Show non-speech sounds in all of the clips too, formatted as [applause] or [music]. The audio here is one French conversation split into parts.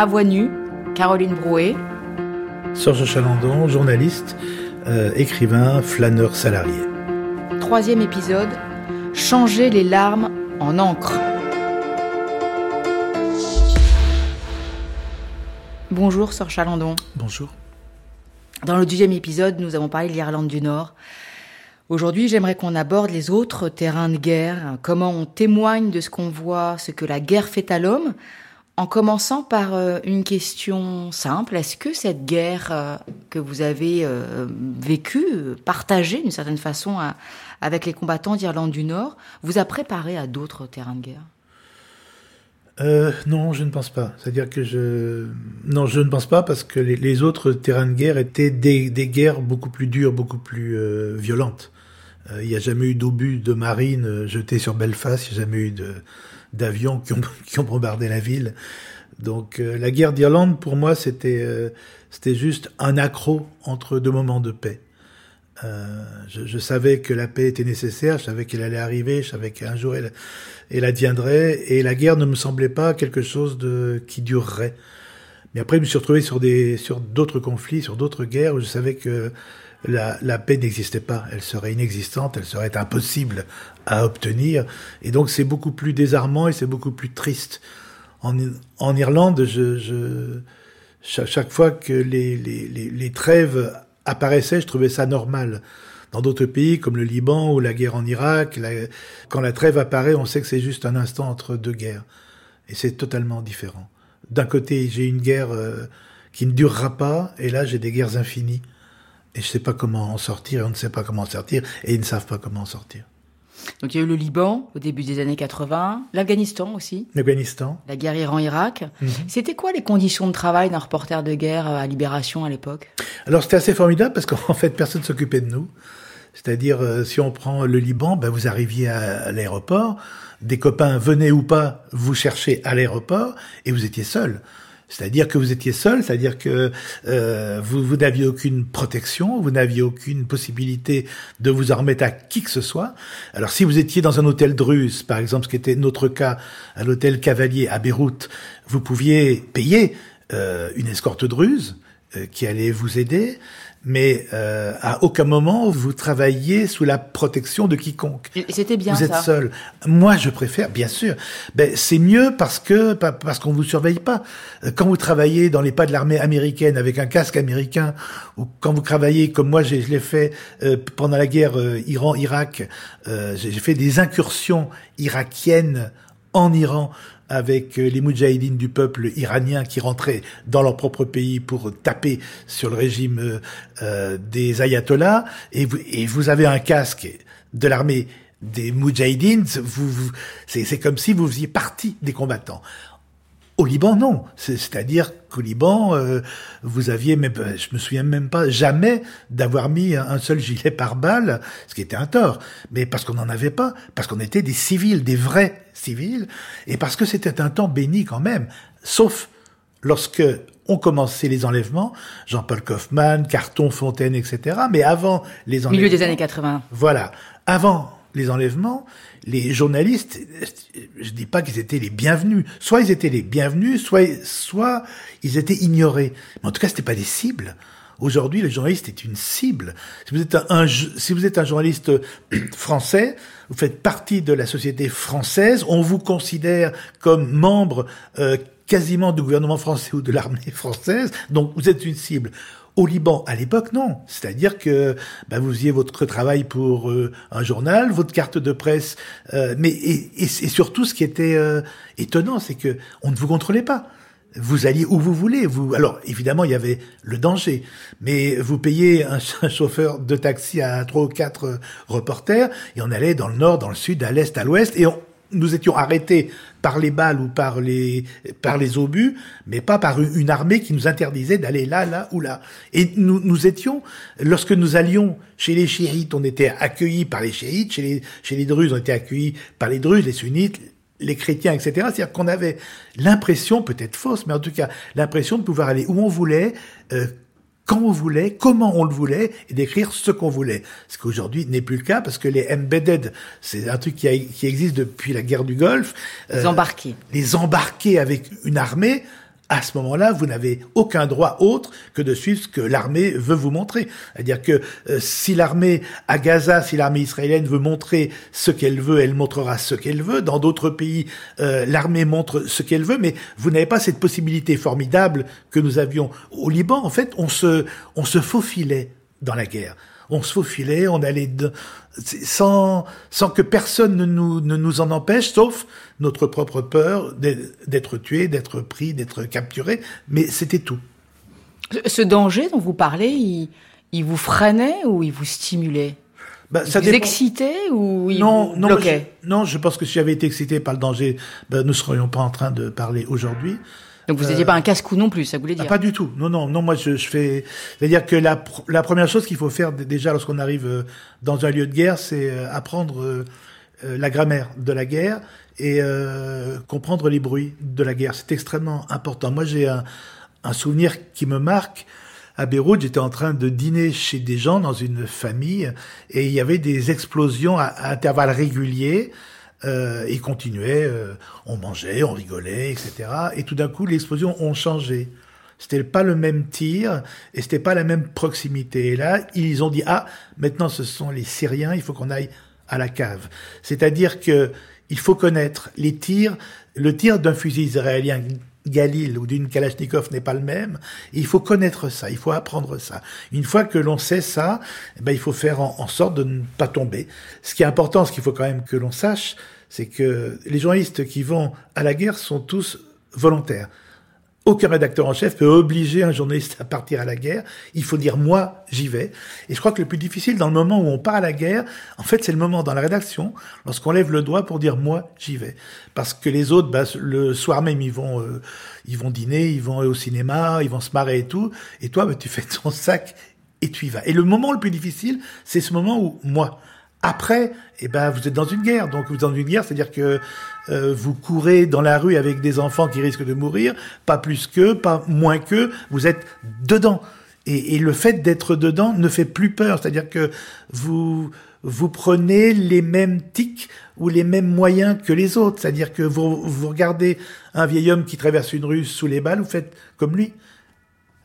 À voix nue, Caroline Brouet. Serge Chalandon, journaliste, euh, écrivain, flâneur salarié. Troisième épisode, changer les larmes en encre. Bonjour, Sœur Chalandon. Bonjour. Dans le deuxième épisode, nous avons parlé de l'Irlande du Nord. Aujourd'hui, j'aimerais qu'on aborde les autres terrains de guerre, comment on témoigne de ce qu'on voit, ce que la guerre fait à l'homme, en commençant par euh, une question simple. Est-ce que cette guerre euh, que vous avez euh, vécue, partagée d'une certaine façon avec les combattants d'Irlande du Nord, vous a préparé à d'autres terrains de guerre? Non, je ne pense pas. C'est-à-dire que je non, je ne pense pas parce que les, autres terrains de guerre étaient des, guerres beaucoup plus dures, beaucoup plus violentes. Il n'y a jamais eu d'obus de marine jetés sur Belfast, il n'y a jamais eu d'avions qui ont, [laughs] qui ont bombardé la ville. Donc la guerre d'Irlande, pour moi, c'était c'était juste un accro entre deux moments de paix. Euh, je, je, savais que la paix était nécessaire, je savais qu'elle allait arriver, je savais qu'un jour elle, elle adviendrait, et la guerre ne me semblait pas quelque chose de qui durerait. Mais après, je me suis retrouvé sur des sur d'autres conflits, sur d'autres guerres où je savais que la, la paix n'existait pas, elle serait inexistante, elle serait impossible à obtenir, et donc c'est beaucoup plus désarmant et c'est beaucoup plus triste. En, en Irlande, je, je chaque, fois que les, les, les, les trêves apparaissait, je trouvais ça normal. Dans d'autres pays comme le Liban ou la guerre en Irak, quand la trêve apparaît, on sait que c'est juste un instant entre deux guerres. Et c'est totalement différent. D'un côté, j'ai une guerre euh, qui ne durera pas, et là, j'ai des guerres infinies. Et je ne sais pas comment en sortir, et on ne sait pas comment en sortir, et ils ne savent pas comment en sortir. Donc il y a eu le Liban au début des années 80, l'Afghanistan aussi. L'Afghanistan. La guerre Iran-Irak. Mhm. C'était quoi les conditions de travail d'un reporter de guerre à Libération à l'époque? Alors c'était assez formidable parce qu'en [laughs] fait personne s'occupait de nous. C'est-à-dire euh, si on prend le Liban, ben, vous arriviez à l'aéroport, des copains venaient ou pas vous chercher à l'aéroport et vous étiez seul. C'est-à-dire que vous étiez seul, c'est-à-dire que euh, vous, n'aviez aucune protection, vous n'aviez aucune possibilité de vous en remettre à qui que ce soit. Alors si vous étiez dans un hôtel druze, par exemple, ce qui était notre cas, à l'hôtel Cavalier à Beyrouth, vous pouviez payer euh, une escorte druze euh, qui allait vous aider mais euh, à aucun moment vous travaillez sous la protection de quiconque. Et c'était bien Vous êtes seul. Moi, je préfère, bien sûr. Ben, c'est mieux parce que parce qu'on vous surveille pas. Euh, quand vous travaillez dans les pas de l'armée américaine avec un casque américain, ou quand vous travaillez comme moi, je l'ai fait euh, pendant la guerre euh, Iran-Irak, j'ai fait des incursions irakiennes en Iran avec euh, les moudjahidines du peuple iranien qui rentraient dans leur propre pays pour taper sur le régime euh, euh, des ayatollahs, et vous, avez un casque de l'armée des moudjahidines, c'est comme si vous faisiez partie des combattants. Au Liban, non. C'est-à-dire qu'au Liban, euh, vous aviez, mais je me souviens même pas jamais d'avoir mis un seul gilet par balle, ce qui était un tort. Mais parce qu'on n'en avait pas, parce qu'on était des civils, des vrais civils, et parce que c'était un temps béni quand même. Sauf lorsque ont commencé les enlèvements, Jean-Paul Kaufmann, Carton, Fontaine, etc. Mais avant les enlèvements. Milieu des années 80. Voilà. Avant les enlèvements, les journalistes, je dis pas qu'ils étaient les bienvenus. Soit ils étaient les bienvenus, soit, soit ils étaient ignorés. Mais en tout cas, c'était pas des cibles. Aujourd'hui, le journaliste est une cible. Si vous êtes un, si vous êtes un journaliste [clears throat] français, vous faites partie de la société française, on vous considère comme membre euh, quasiment du gouvernement français ou de l'armée française, donc vous êtes une cible. Au Liban, à l'époque, non. C'est-à-dire que bah, vous faisiez votre travail pour euh, un journal, votre carte de presse, euh, mais et, et, surtout ce qui était euh, étonnant, c'est que on ne vous contrôlait pas. Vous alliez où vous voulez. Vous alors évidemment il y avait le danger, mais vous payez un, [laughs] un chauffeur de taxi à trois ou quatre reporters et on allait dans le nord, dans le sud, à l'est, à l'ouest et on, nous étions arrêtés par les balles ou par les par les obus, mais pas par une armée qui nous interdisait d'aller là, là ou là. Et nous, nous étions, lorsque nous allions chez les chiites, on était accueillis par les chiites, chez les chez les druzes, on était accueillis par les druzes, les sunnites, les chrétiens, etc. C'est-à-dire qu'on avait l'impression, peut-être fausse, mais en tout cas l'impression de pouvoir aller où on voulait. Euh, quand on voulait, comment on le voulait, et d'écrire ce qu'on voulait. Ce qu'aujourd'hui n'est plus le cas, parce que les embedded, c'est un truc qui, a, qui, existe depuis la guerre du Golfe. Les euh, embarqués. Les embarqués avec une armée, à ce moment-là, vous n'avez aucun droit autre que de suivre ce que l'armée veut vous montrer. C'est-à-dire que euh, si l'armée à Gaza, si l'armée israélienne veut montrer ce qu'elle veut, elle montrera ce qu'elle veut. Dans d'autres pays, euh, l'armée montre ce qu'elle veut, mais vous n'avez pas cette possibilité formidable que nous avions au Liban. En fait, on se, on se faufilait dans la guerre on se faufilait, on allait de, sans, sans que personne ne nous, ne nous en empêche, sauf notre propre peur d'être tué, d'être pris, d'être capturé, mais c'était tout. Ce danger dont vous parlez, il, il vous freinait ou il vous stimulait? Bah, ça vous excitait ou il non, non, non, je pense que si j'avais été excité par le danger, ben, nous ne serions pas en train de parler aujourd'hui. Donc vous n'étiez pas un casse-cou non plus, ça voulait dire ah, Pas du tout. Non, non, non. Moi, je, je fais. C'est-à-dire que la, la première chose qu'il faut faire déjà lorsqu'on arrive euh, dans un lieu de guerre, c'est euh, apprendre euh, la grammaire de la guerre et comprendre les bruits de la guerre. C'est extrêmement important. Moi, j'ai un, un souvenir qui me marque à Beyrouth, j'étais en train de dîner chez des gens dans une famille et il y avait des explosions à, à intervalles réguliers. Euh, et continuait, euh, on mangeait, on rigolait, etc. Et tout d'un coup, les explosions ont changé. C'était pas le même tir et c'était pas la même proximité. Et là, ils ont dit ah, maintenant ce sont les Syriens, il faut qu'on aille à la cave. C'est-à-dire que il faut connaître les tirs. Le tir d'un fusil israélien Galil ou d'une Kalachnikov n'est pas le même. il faut connaître ça, il faut apprendre ça. Une fois que l'on sait ça, eh ben, il faut faire en, sorte de ne pas tomber. Ce qui est important, ce qu'il faut quand même que l'on sache, c'est que les journalistes qui vont à la guerre sont tous volontaires. Aucun rédacteur en chef peut obliger un journaliste à partir à la guerre. Il faut dire moi, j'y vais. Et je crois que le plus difficile dans le moment où on part à la guerre, en fait, c'est le moment dans la rédaction, lorsqu'on lève le doigt pour dire moi, j'y vais. Parce que les autres, bah, le soir même, ils vont, euh, ils vont dîner, ils vont au cinéma, ils vont se marrer et tout. Et toi, bah, tu fais ton sac et tu y vas. Et le moment le plus difficile, c'est ce moment où moi, après, eh ben, vous êtes dans une guerre. Donc, vous êtes dans une guerre, c'est-à-dire que euh, vous courez dans la rue avec des enfants qui risquent de mourir, pas plus que, pas moins que, vous êtes dedans. Et, et le fait d'être dedans ne fait plus peur, c'est-à-dire que vous vous prenez les mêmes tics ou les mêmes moyens que les autres, c'est-à-dire que vous, vous regardez un vieil homme qui traverse une rue sous les balles, vous faites comme lui.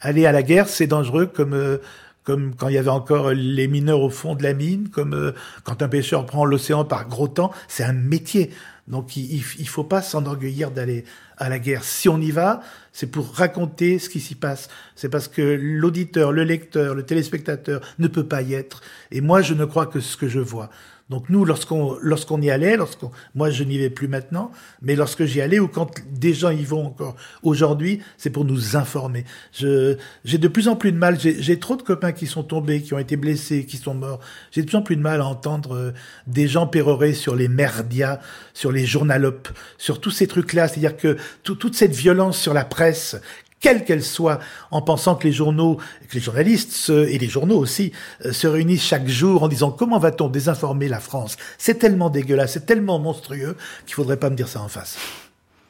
Aller à la guerre, c'est dangereux comme euh, comme quand il y avait encore les mineurs au fond de la mine, comme euh, quand un pêcheur prend l'océan par gros temps, c'est un métier. Donc il, il faut pas s'enorgueillir d'aller à la guerre. Si on y va, c'est pour raconter ce qui s'y passe. C'est parce que l'auditeur, le lecteur, le téléspectateur ne peut pas y être. Et moi, je ne crois que ce que je vois. Donc nous, lorsqu'on lorsqu'on y allait, lorsqu'on, moi je n'y vais plus maintenant, mais lorsque j'y allais ou quand des gens y vont encore aujourd'hui, c'est pour nous informer. Je j'ai de plus en plus de mal. J'ai trop de copains qui sont tombés, qui ont été blessés, qui sont morts. J'ai de plus en plus de mal à entendre euh, des gens pérorer sur les merdias, sur les journalopes, sur tous ces trucs-là. C'est-à-dire que toute cette violence sur la presse quelle qu'elle soit, en pensant que les journaux, que les journalistes et les journaux aussi euh, se réunissent chaque jour en disant comment va-t-on désinformer la France? C'est tellement dégueulasse, c'est tellement monstrueux qu'il faudrait pas me dire ça en face.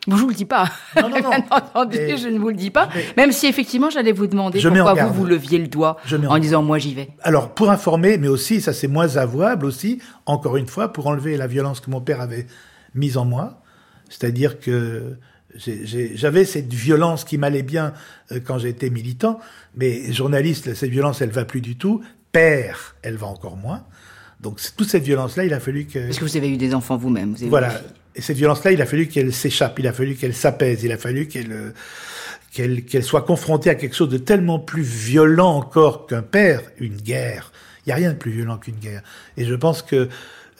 je vous le dis pas. Non, non, non. [laughs] entendu, je ne vous le dis pas. Même si effectivement, j'allais vous demander pourquoi vous vous leviez le doigt en, disant moi j'y vais. Alors pour informer, mais aussi ça c'est moins avouable aussi. Encore une fois, pour enlever la violence que mon père avait mise en moi, c'est-à-dire que j'avais cette violence qui m'allait bien euh, quand j'étais militant, mais journaliste, cette violence, elle va plus du tout. Père, elle va encore moins. Donc toute cette violence-là, il a fallu que... Parce que vous avez eu des enfants vous-même. voilà. Et cette violence-là, il a fallu qu'elle s'échappe, il a fallu qu'elle s'apaise, il a fallu qu'elle euh, qu'elle qu'elle soit confrontée à quelque chose de tellement plus violent encore qu'un père, une guerre. Il n'y a rien de plus violent qu'une guerre. Et je pense que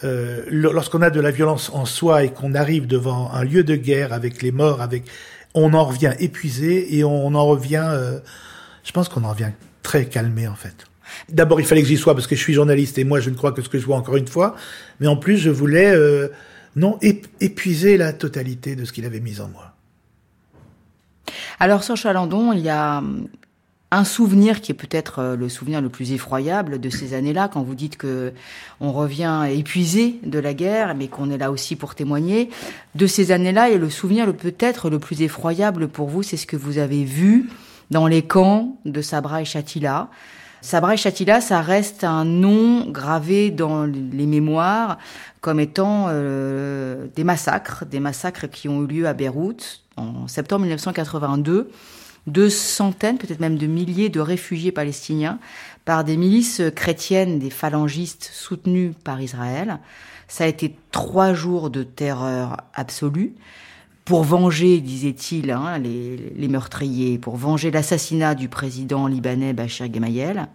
euh, lorsqu'on a de la violence en soi et qu'on arrive devant un lieu de guerre avec les morts, avec, on en revient épuisé et on en revient, euh, je pense qu'on en revient très calmé en fait. D'abord, il fallait que j'y sois parce que je suis journaliste et moi, je ne crois que ce que je vois encore une fois. Mais en plus, je voulais euh, non épuiser la totalité de ce qu'il avait mis en moi. Alors sur Chalandon, il y a un souvenir qui est peut-être euh, le souvenir le plus effroyable de ces années-là, quand vous dites que on revient épuisé de la guerre, mais qu'on est là aussi pour témoigner de ces années-là. Et le souvenir le peut-être le plus effroyable pour vous, c'est ce que vous avez vu dans les camps de Sabra et Chatila. Sabra et Chatila, ça reste un nom gravé dans les mémoires comme étant euh, des massacres, des massacres qui ont eu lieu à Beyrouth en septembre 1982, deux centaines, peut-être même de milliers de réfugiés palestiniens par des milices chrétiennes, des phalangistes soutenus par Israël. Ça a été trois jours de terreur absolue pour venger, disait-il, hein, les, les, meurtriers, pour venger l'assassinat du président libanais Bachir Gemayel.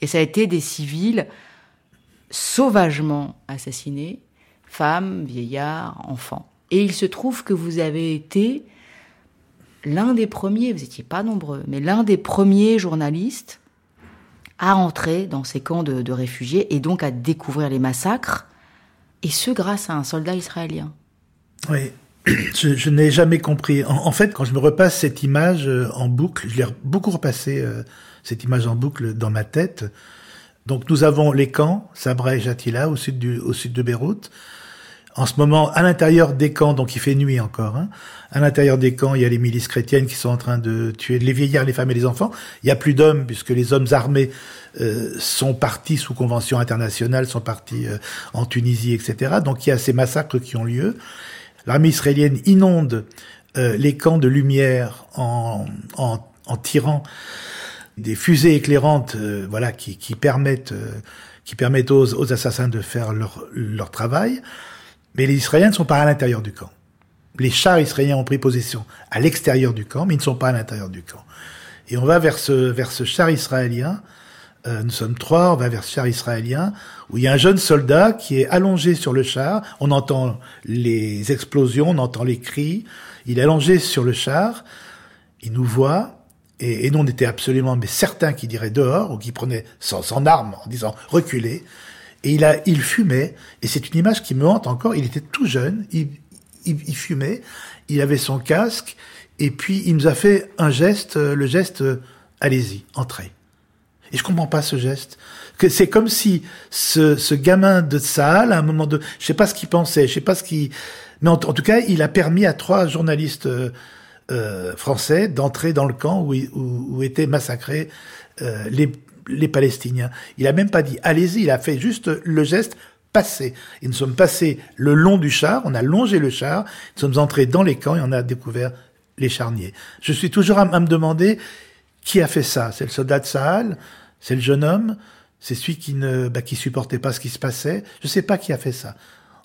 Et ça a été des civils sauvagement assassinés, femmes, vieillards, enfants. Et il se trouve que vous avez été l'un des premiers, vous n'étiez pas nombreux, mais l'un des premiers journalistes à entrer dans ces camps de, réfugiés et donc à découvrir les massacres, et ce grâce à un soldat israélien. Oui, [clears throat] je, n'ai jamais compris. En, en, fait, quand je me repasse cette image euh, en boucle, je l'ai beaucoup repassé, euh, cette image en boucle dans ma tête. Donc nous avons les camps, Sabra et Jatila, au sud, du, au sud de Beyrouth. En ce moment, à l'intérieur des camps, donc il fait nuit encore, hein, à l'intérieur des camps, il y a les milices chrétiennes qui sont en train de tuer les vieillards, les femmes et les enfants. Il n'y a plus d'hommes, puisque les hommes armés euh, sont partis sous convention internationale, sont partis euh, en Tunisie, etc. Donc il y a ces massacres qui ont lieu. L'armée israélienne inonde euh, les camps de lumière en, en, en tirant des fusées éclairantes, euh, voilà, qui, qui permettent, euh, qui permettent aux, aux, assassins de faire leur, leur travail. Mais les Israéliens ne sont pas à l'intérieur du camp. Les chars israéliens ont pris position à l'extérieur du camp, mais ils ne sont pas à l'intérieur du camp. Et on va vers ce, vers ce char israélien. Euh, nous sommes trois, on va vers ce char israélien, où il y a un jeune soldat qui est allongé sur le char. On entend les explosions, on entend les cris. Il est allongé sur le char. Il nous voit. Et, et nous, on était absolument mais certains qui dirait dehors, ou qui prenait son, son arme en disant reculez. Et il, a, il fumait, et c'est une image qui me hante encore. Il était tout jeune, il, il, il, fumait, il avait son casque, et puis il nous a fait un geste, le geste allez-y, entrez. Et je comprends pas ce geste. Que c'est comme si ce, ce gamin de salle, à un moment de, je sais pas ce qu'il pensait, je sais pas ce qu'il, mais en, en, tout cas, il a permis à trois journalistes euh, euh, français d'entrer dans le camp où, où, où étaient massacrés euh, les les Palestiniens. Il a même pas dit allez-y, il a fait juste le geste passer. Et nous sommes passés le long du char, on a longé le char, nous sommes entrés dans les camps et on a découvert les charniers. Je suis toujours à, me demander qui a fait ça. C'est le soldat de Sahel, c'est le jeune homme, c'est celui qui ne bah, qui supportait pas ce qui se passait. Je sais pas qui a fait ça.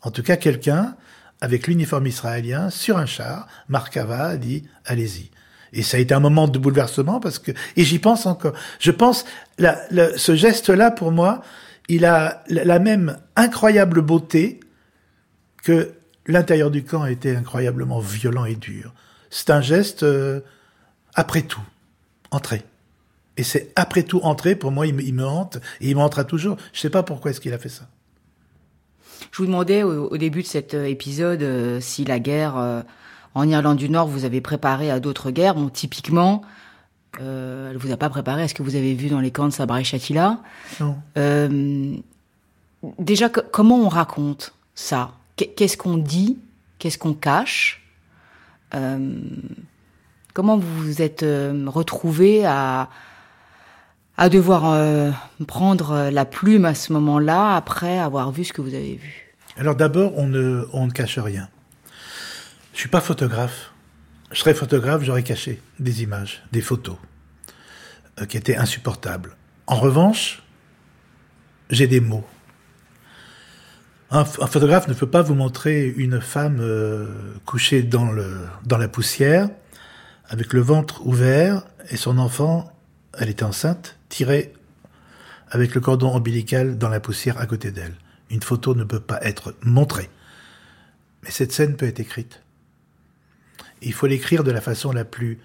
En tout cas, quelqu'un avec l'uniforme israélien sur un char, Markava a dit allez-y. Et ça a été un moment de bouleversement parce que et j'y pense encore. Je pense ce geste-là pour moi, il a la, même incroyable beauté que l'intérieur du camp a été incroyablement violent et dur. C'est un geste euh, après tout, entrer. Et c'est après tout entrer pour moi, il me, hante et il me hantera toujours. Je sais pas pourquoi est-ce qu'il a fait ça. Je vous demandais au, début de cet épisode euh, si la guerre euh, en Irlande du Nord vous avez préparé à d'autres guerres. Bon, typiquement, euh, elle vous a pas préparé à ce que vous avez vu dans les camps de Sabra et Shatila. Non. Euh, déjà, comment on raconte ça? Qu'est-ce qu'on dit? Qu'est-ce qu'on cache? Euh, Comment vous vous êtes euh, retrouvé à à devoir prendre la plume à ce moment-là après avoir vu ce que vous avez vu? Alors d'abord, on ne, on ne cache rien. Je suis pas photographe. Je serais photographe, j'aurais caché des images, des photos euh, qui étaient insupportables. En revanche, j'ai des mots. Un, un, photographe ne peut pas vous montrer une femme euh, couchée dans, le, dans la poussière, avec le ventre ouvert et son enfant, elle était enceinte, tiré avec le cordon ombilical dans la poussière à côté d'elle. Une photo ne peut pas être montrée. Mais cette scène peut être écrite. Il faut l'écrire de la façon la plus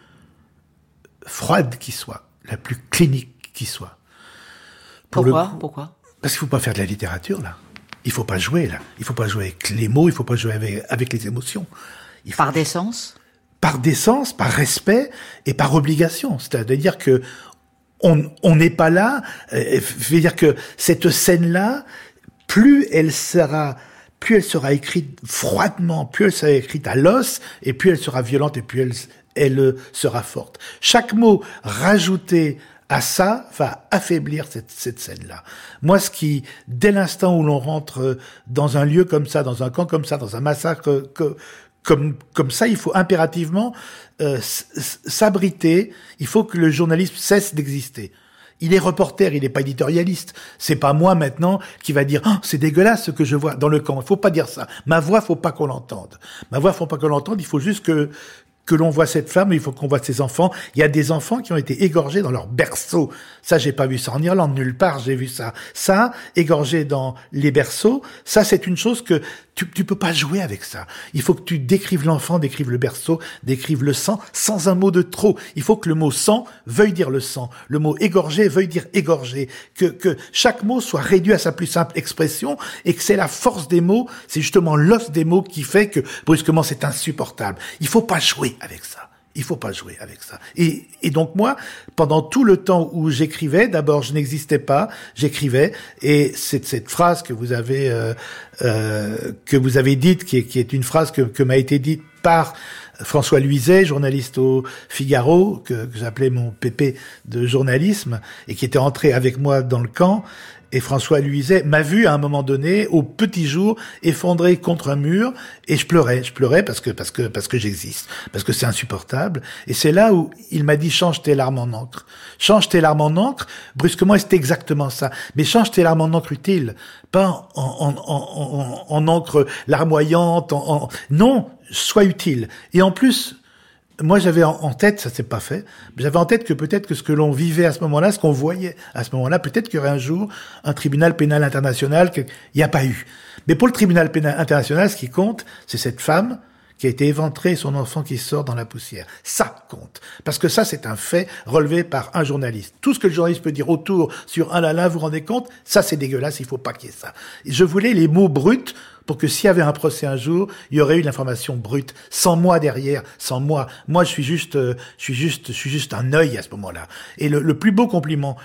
froide qui soit, la plus clinique qui soit. Pour Pourquoi Pourquoi Parce qu'il ne faut pas faire de la littérature, là. Il ne faut pas jouer, là. Il ne faut pas jouer avec les mots, il ne faut pas jouer avec, avec les émotions. Il faut... Par décence Par décence, par respect et par obligation. C'est-à-dire que on n'est pas là. Euh, je veux dire que cette scène-là, plus elle sera, plus elle sera écrite froidement, plus elle sera écrite à l'os, et plus elle sera violente, et plus elle, elle sera forte. Chaque mot rajouté à ça va affaiblir cette, cette scène-là. Moi, ce qui, dès l'instant où l'on rentre dans un lieu comme ça, dans un camp comme ça, dans un massacre que, comme, comme ça, il faut impérativement euh, s'abriter, il faut que le journalisme cesse d'exister. Il est reporter, il n'est pas éditorialiste. C'est pas moi maintenant qui va dire oh, c'est dégueulasse ce que je vois dans le camp. Il faut pas dire ça. Ma voix, faut pas qu'on l'entende. Ma voix, faut pas qu'on l'entende. Il faut juste que que l'on voit cette femme, il faut qu'on voit ses enfants. Il y a des enfants qui ont été égorgés dans leur berceau. Ça, j'ai pas vu ça en Irlande, nulle part, j'ai vu ça. Ça, égorgé dans les berceaux, ça, c'est une chose que tu, tu peux pas jouer avec ça. Il faut que tu décrives l'enfant, décrives le berceau, décrives le sang, sans un mot de trop. Il faut que le mot sang veuille dire le sang. Le mot égorgé veuille dire égorgé. Que, que chaque mot soit réduit à sa plus simple expression et que c'est la force des mots, c'est justement l'os des mots qui fait que brusquement c'est insupportable. Il faut pas jouer avec ça. Il faut pas jouer avec ça. Et, et donc moi, pendant tout le temps où j'écrivais, d'abord je n'existais pas, j'écrivais, et c'est cette phrase que vous avez euh, euh, que vous avez dite, qui est, qui est une phrase que, que m'a été dite par François Luizet, journaliste au Figaro, que, que j'appelais mon pépé de journalisme, et qui était entré avec moi dans le camp, et François Luizet m'a vu à un moment donné, au petit jour, effondré contre un mur, et je pleurais. Je pleurais parce que parce que parce que j'existe, parce que c'est insupportable. Et c'est là où il m'a dit change tes larmes en encre, change tes larmes en encre. Brusquement, c'était exactement ça. Mais change tes larmes en encre utile, pas en en en, en, en encre larmoyante. En, non, sois utile. Et en plus, moi j'avais en tête, ça s'est pas fait, j'avais en tête que peut-être que ce que l'on vivait à ce moment-là, ce qu'on voyait à ce moment-là, peut-être qu'il y aurait un jour un tribunal pénal international qu'il n'y a pas eu. Mais pour le tribunal pénal international, ce qui compte, c'est cette femme qui a été éventrée et son enfant qui sort dans la poussière. Ça compte. Parce que ça, c'est un fait relevé par un journaliste. Tout ce que le journaliste peut dire autour sur un là là, vous vous rendez compte, ça c'est dégueulasse, il faut pas qu'il y ait ça. Je voulais les mots bruts pour que s'il y avait un procès un jour, il y aurait eu l'information brute, sans moi derrière, sans moi. Moi, je suis juste, euh, je suis juste, je suis juste un œil à ce moment-là. Et le, le plus beau compliment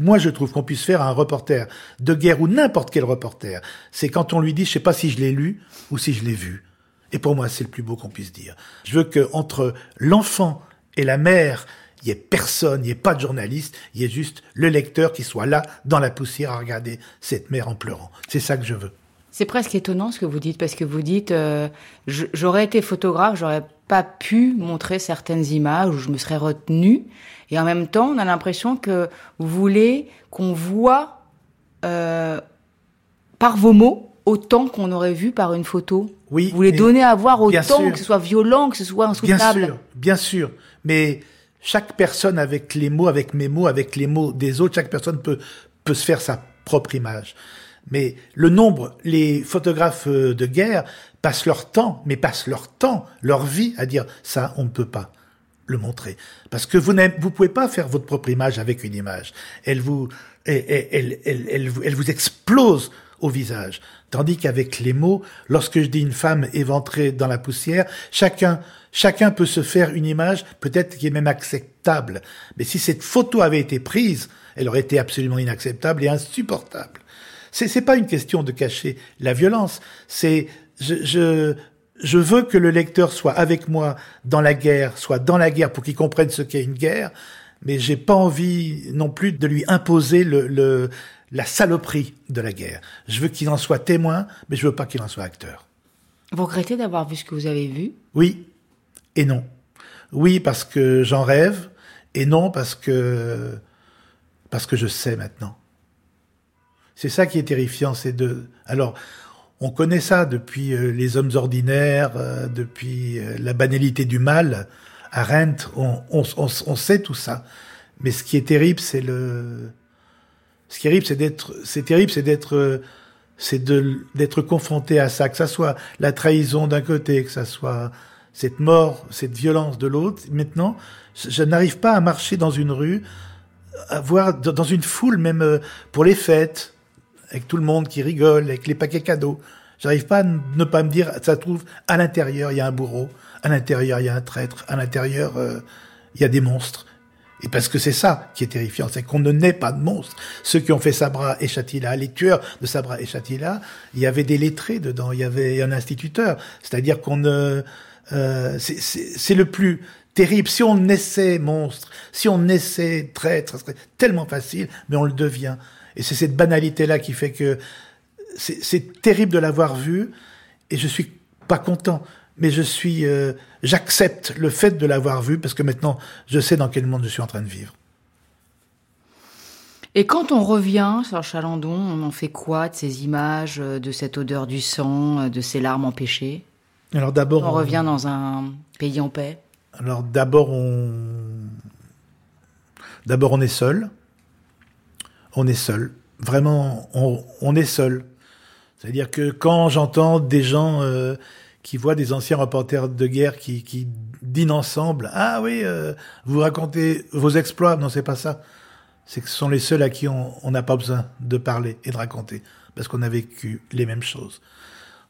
moi je trouve qu'on puisse faire à un reporter de guerre ou n'importe quel reporter, c'est quand on lui dit, je sais pas si je l'ai lu ou si je l'ai vu. Et pour moi, c'est le plus beau qu'on puisse dire. Je veux que entre l'enfant et la mère, il y ait personne, il n'y ait pas de journaliste, il y ait juste le lecteur qui soit là dans la poussière à regarder cette mère en pleurant. C'est ça que je veux. C'est presque étonnant ce que vous dites, parce que vous dites, euh, j'aurais été photographe, j'aurais pas pu montrer certaines images où je me serais retenue. Et en même temps, on a l'impression que vous voulez qu'on voit euh, par vos mots autant qu'on aurait vu par une photo. Oui. Vous voulez donner à voir autant, que ce soit violent, que ce soit insoutenable. Bien sûr, bien sûr. Mais chaque personne avec les mots, avec mes mots, avec les mots des autres, chaque personne peut, peut se faire sa propre image. Mais le nombre, les photographes euh, de guerre passent leur temps, mais passent leur temps, leur vie à dire ça, on ne peut pas le montrer. Parce que vous ne vous pouvez pas faire votre propre image avec une image. Elle vous, elle, elle, elle, elle, vous explose au visage. Tandis qu'avec les mots, lorsque je dis une femme éventrée dans la poussière, chacun, chacun peut se faire une image, peut-être qui est même acceptable. Mais si cette photo avait été prise, elle aurait été absolument inacceptable et insupportable. C'est, pas une question de cacher la violence. C'est, je, je, je veux que le lecteur soit avec moi dans la guerre, soit dans la guerre pour qu'il comprenne ce qu'est une guerre, mais j'ai pas envie non plus de lui imposer le, le la saloperie de la guerre. Je veux qu'il en soit témoin, mais je veux pas qu'il en soit acteur. Vous regrettez d'avoir vu ce que vous avez vu? Oui et non. Oui parce que j'en rêve et non parce que parce que je sais maintenant. C'est ça qui est terrifiant, c'est de. Alors, on connaît ça depuis euh, les hommes ordinaires, euh, depuis euh, la banalité du mal. Arendt, on, on, on, on, sait tout ça. Mais ce qui est terrible, c'est le. Ce qui est terrible, c'est d'être. C'est terrible, c'est d'être. C'est de d'être confronté à ça, que ça soit la trahison d'un côté, que ça soit cette mort, cette violence de l'autre. Maintenant, je n'arrive pas à marcher dans une rue, à voir dans une foule, même pour les fêtes, avec tout le monde qui rigole, avec les paquets cadeaux. J'arrive pas à ne pas me dire, ça trouve, à l'intérieur, il y a un bourreau, à l'intérieur, il y a un traître, à l'intérieur, euh, il y a des monstres. Et parce que c'est ça qui est terrifiant, c'est qu'on ne naît pas de monstres. Ceux qui ont fait Sabra et Chatila, les tueurs de Sabra et Chatila, il y avait des lettrés dedans, il y avait un instituteur. C'est-à-dire qu'on ne... Euh, c'est le plus terrible. Si on naissait monstre, si on naissait traître, ça serait tellement facile, mais on le devient. Et c'est cette banalité-là qui fait que c'est terrible de l'avoir vu, et je suis pas content. mais je suis, euh, j'accepte le fait de l'avoir vu parce que maintenant je sais dans quel monde je suis en train de vivre. Et quand on revient sur Chalandon, on en fait quoi de ces images, euh, de cette odeur du sang, euh, de ces larmes empêchées? Alors d'abord, on, revient dans un pays en paix? Alors d'abord on, d'abord on est seul. On est seul. Vraiment, on, on est seul. C'est-à-dire que quand j'entends des gens euh, qui voient des anciens reporters de guerre qui, qui dînent ensemble, ah oui, euh, vous racontez vos exploits, non c'est pas ça. C'est que ce sont les seuls à qui on n'a pas besoin de parler et de raconter, parce qu'on a vécu les mêmes choses.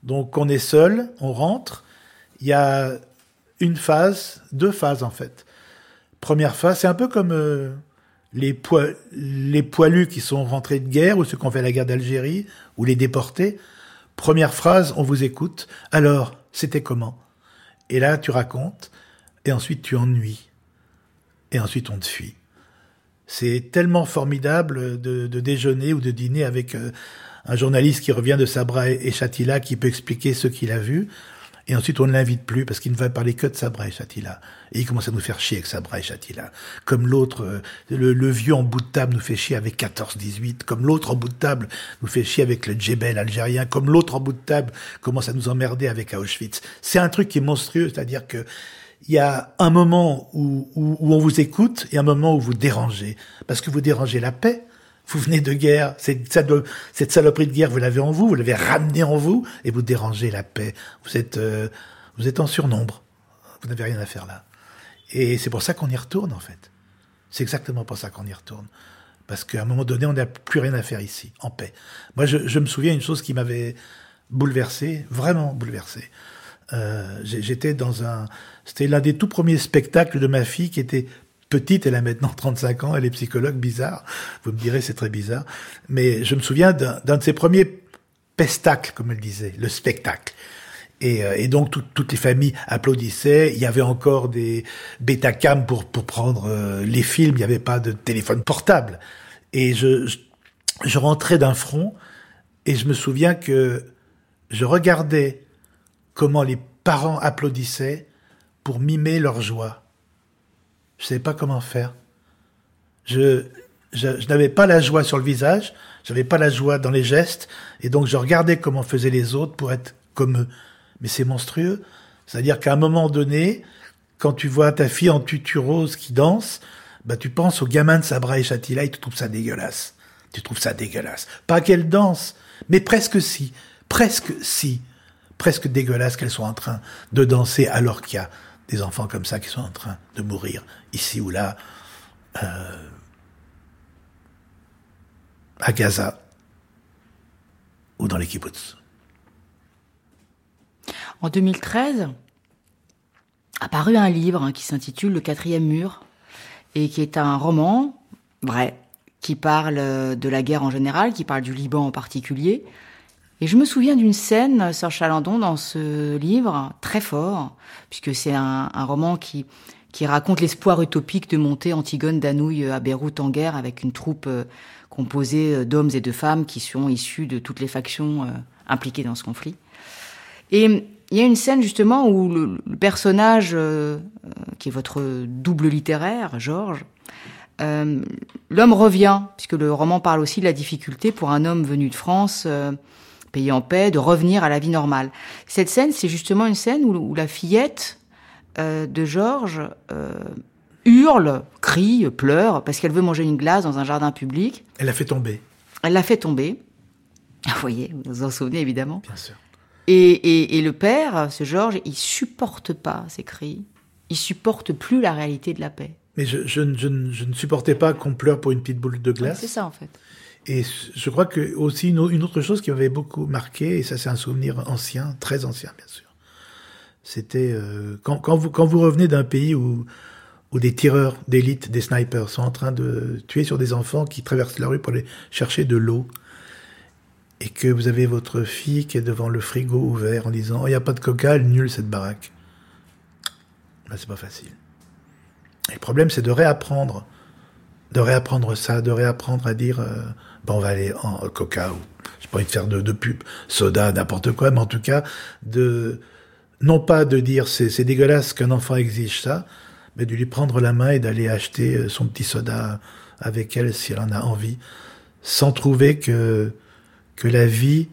Donc on est seul, on rentre, il y a une phase, deux phases en fait. Première phase, c'est un peu comme euh, les, poilus qui sont rentrés de guerre ou ceux qui ont fait la guerre d'Algérie ou les déportés. Première phrase, on vous écoute. Alors, c'était comment? Et là, tu racontes, et ensuite tu ennuies, et ensuite on te fuit. C'est tellement formidable de, de, déjeuner ou de dîner avec euh, un journaliste qui revient de Sabra et Chatila qui peut expliquer ce qu'il a vu. Et ensuite, on ne l'invite plus parce qu'il ne va parler que de Sabra et Chatila. Et il commence à nous faire chier avec Sabra et Chatila. Comme l'autre, euh, le, vieux en bout de table nous fait chier avec 14-18. Comme l'autre en bout de table nous fait chier avec le Djebel algérien. Comme l'autre en bout de table commence à nous emmerder avec Auschwitz. C'est un truc qui est monstrueux. C'est-à-dire que il y a un moment où, où, où on vous écoute et un moment où vous dérangez. Parce que vous dérangez la paix vous venez de guerre, cette, saloperie de guerre, vous l'avez en vous, vous l'avez ramenée en vous, et vous dérangez la paix. Vous êtes, euh, vous êtes en surnombre. Vous n'avez rien à faire là. Et c'est pour ça qu'on y retourne, en fait. C'est exactement pour ça qu'on y retourne. Parce qu'à un moment donné, on n'a plus rien à faire ici, en paix. Moi, je, je me souviens une chose qui m'avait bouleversé, vraiment bouleversé. Euh, J'étais dans un, c'était l'un des tout premiers spectacles de ma fille qui était petite, elle a maintenant 35 ans, elle est psychologue, bizarre. Vous me direz, c'est très bizarre. Mais je me souviens d'un de ses premiers pestacles, comme elle disait, le spectacle. Et, euh, donc toutes les familles applaudissaient. Il y avait encore des Betacam pour pour prendre euh, les films. Il n'y avait pas de téléphone portable. Et je, je rentrais d'un front et je me souviens que je regardais comment les parents applaudissaient pour mimer leur joie. Je savais pas comment faire. Je, je, n'avais pas la joie sur le visage, j'avais pas la joie dans les gestes, et donc je regardais comment faisaient les autres pour être comme eux. Mais c'est monstrueux. C'est-à-dire qu'à un moment donné, quand tu vois ta fille en tutu rose qui danse, bah tu penses au gamin de Sabra et Chatila et tu trouves ça dégueulasse. Tu trouves ça dégueulasse. Pas qu'elle danse, mais presque si. Presque si. Presque dégueulasse qu'elle soit en train de danser alors qu'il y a des enfants comme ça qui sont en train de mourir ici ou là, euh, à Gaza ou dans les kibbutz. En 2013, a paru un livre hein, qui s'intitule Le quatrième mur et qui est un roman vrai qui parle euh, de la guerre en général, qui parle du Liban en particulier, et je me souviens d'une scène, Sœur Chalandon, dans ce livre, très fort, puisque c'est un, roman qui, raconte l'espoir utopique de monter Antigone d'Anouilh à Beyrouth en guerre avec une troupe euh, composée euh, d'hommes et de femmes qui sont issus de toutes les factions euh, impliquées dans ce conflit. Et il y a une scène justement où le, personnage, qui est votre double littéraire, Georges, l'homme revient, puisque le roman parle aussi de la difficulté pour un homme venu de France pays en paix, de revenir à la vie normale. Cette scène, c'est justement une scène où, la fillette euh, de Georges euh, hurle, crie, pleure, parce qu'elle veut manger une glace dans un jardin public. Elle l'a fait tomber. Elle l'a fait tomber. [laughs] Vous voyez, vous vous en souvenez évidemment. Bien sûr. Et, et, et le père, ce Georges, il supporte pas ces cris. Il supporte plus la réalité de la paix. Mais je, je, je, je ne supportais pas qu'on pleure pour une petite boule de glace. c'est ça en fait. Et je crois que aussi une, autre chose qui m'avait beaucoup marqué, et ça c'est un souvenir ancien, très ancien bien sûr, c'était euh, quand, quand, vous, quand vous revenez d'un pays où, où des tireurs d'élite, des snipers sont en train de tuer sur des enfants qui traversent la rue pour aller chercher de l'eau, et que vous avez votre fille qui est devant le frigo ouvert en disant oh, « il n'y a pas de coca, elle nulle cette baraque ben, », c'est pas facile. Et le problème c'est de réapprendre de réapprendre ça, de réapprendre à dire euh, bon, on va aller en coca ou j'ai pas envie de faire de, de pub, soda, n'importe quoi, mais en tout cas de non pas de dire c'est dégueulasse qu'un enfant exige ça, mais de lui prendre la main et d'aller acheter euh, son petit soda avec elle si elle en a envie, sans trouver que, que la vie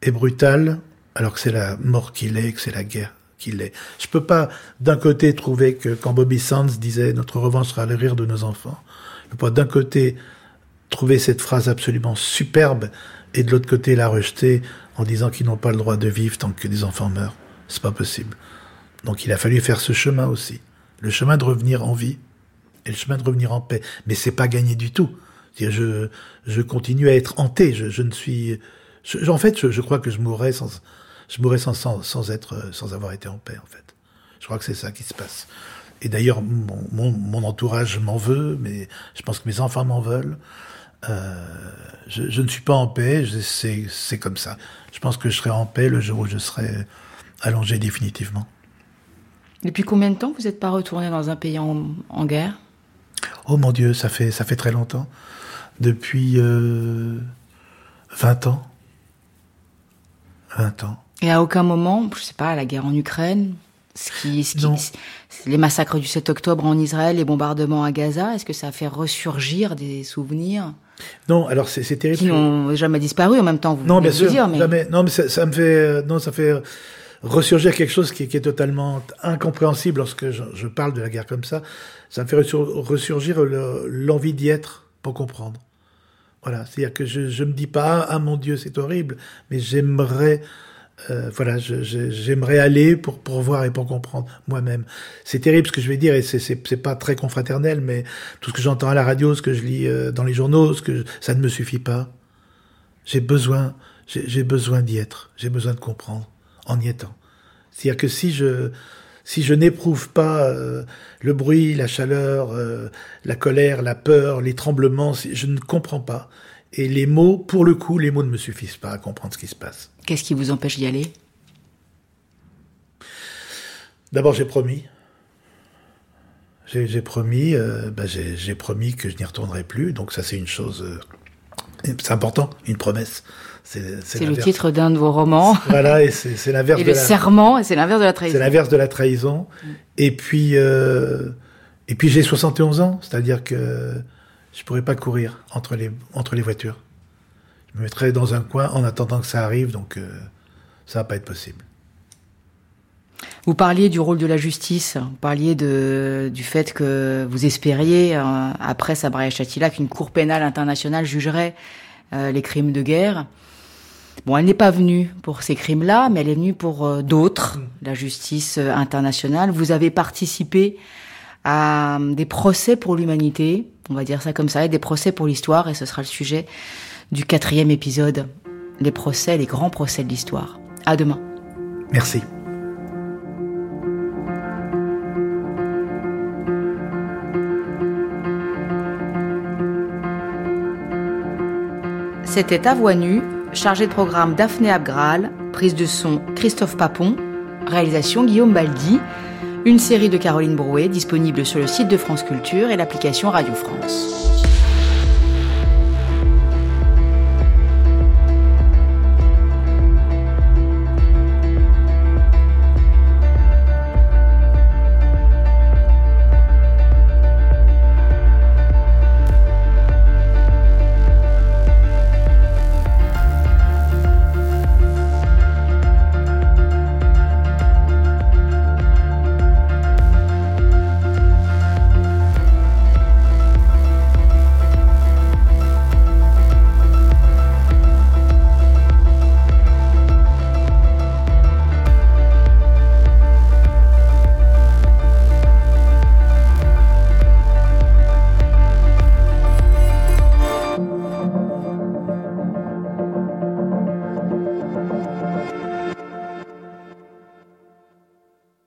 est brutale alors que c'est la mort qu'il est, que c'est la guerre qu'il est. Je peux pas d'un côté trouver que quand Bobby Sands disait notre revanche sera le rire de nos enfants, je peux pas d'un côté trouver cette phrase absolument superbe et de l'autre côté la rejeter en disant qu'ils n'ont pas le droit de vivre tant que des enfants meurent. C'est pas possible. Donc il a fallu faire ce chemin aussi. Le chemin de revenir en vie et le chemin de revenir en paix. Mais c'est pas gagné du tout. Je, je continue à être hanté. Je, je ne suis, je, en fait, je, je, crois que je mourrais sans, je mourrais sans, sans, sans, être, sans avoir été en paix, en fait. Je crois que c'est ça qui se passe. Et d'ailleurs, mon, mon, mon, entourage m'en veut, mais je pense que mes enfants m'en veulent. Euh, je, je, ne suis pas en paix, c'est comme ça. Je pense que je serai en paix le jour où je serai allongé définitivement. Depuis combien de temps vous n'êtes pas retourné dans un pays en, en, guerre? Oh mon Dieu, ça fait, ça fait très longtemps. Depuis euh, 20 ans. 20 ans. Et à aucun moment, je sais pas, la guerre en Ukraine, ce qui, ce qui, les massacres du 7 octobre en Israël, les bombardements à Gaza, est-ce que ça a fait ressurgir des souvenirs Non, alors c'est terrible. Qui n'ont jamais disparu en même temps, vous Non, bien sûr, dire, mais... jamais. Non, mais ça, ça, me fait, non, ça fait ressurgir quelque chose qui, qui est totalement incompréhensible lorsque je, je, parle de la guerre comme ça. Ça me fait ressurgir l'envie d'y être pour comprendre. Voilà, c'est-à-dire que je, je me dis pas ah mon Dieu c'est horrible, mais j'aimerais euh, voilà, j'aimerais aller pour, pour voir et pour comprendre moi-même. C'est terrible ce que je vais dire et c'est pas très confraternel, mais tout ce que j'entends à la radio, ce que je lis euh, dans les journaux, ce que ça ne me suffit pas. J'ai besoin, j'ai besoin d'y être, j'ai besoin de comprendre en y étant. C'est-à-dire que si je si je n'éprouve pas euh, le bruit, la chaleur, la colère, la peur, les tremblements, je ne comprends pas. Et les mots, pour le coup, les mots ne me suffisent pas à comprendre ce qui se passe. Qu'est-ce qui vous empêche d'y aller? D'abord, j'ai promis. J'ai promis, euh, bah, j'ai promis que je n'y retournerai plus. Donc ça, c'est une chose, euh, c'est important, une promesse. C'est le titre d'un de vos romans. Voilà, et c'est l'inverse. Et le serment, et c'est l'inverse de la trahison. C'est l'inverse de la trahison. Mm. Et puis, euh, et puis j'ai 71 ans, c'est-à-dire que je pourrais pas courir entre les, entre les voitures. Je me mettrais dans un coin en attendant que ça arrive, donc euh, ça va pas être possible. Vous parliez du rôle de la justice, vous parliez de, du fait que vous espériez, euh, après Sabra et Chatila, qu'une cour pénale internationale jugerait euh, les crimes de guerre. Bon, elle n'est pas venue pour ces crimes-là, mais elle est venue pour euh, d'autres, mm. la justice internationale. Vous avez participé à des procès pour l'humanité, on va dire ça comme ça, et des procès pour l'histoire, et ce sera le sujet du quatrième épisode, les procès, les grands procès de l'histoire. À demain. Merci. C'était À Voix Nue, chargé de programme Daphné Abgral, prise de son Christophe Papon, réalisation Guillaume Baldi, une série de Caroline Brouet disponible sur le site de France Culture et l'application Radio France.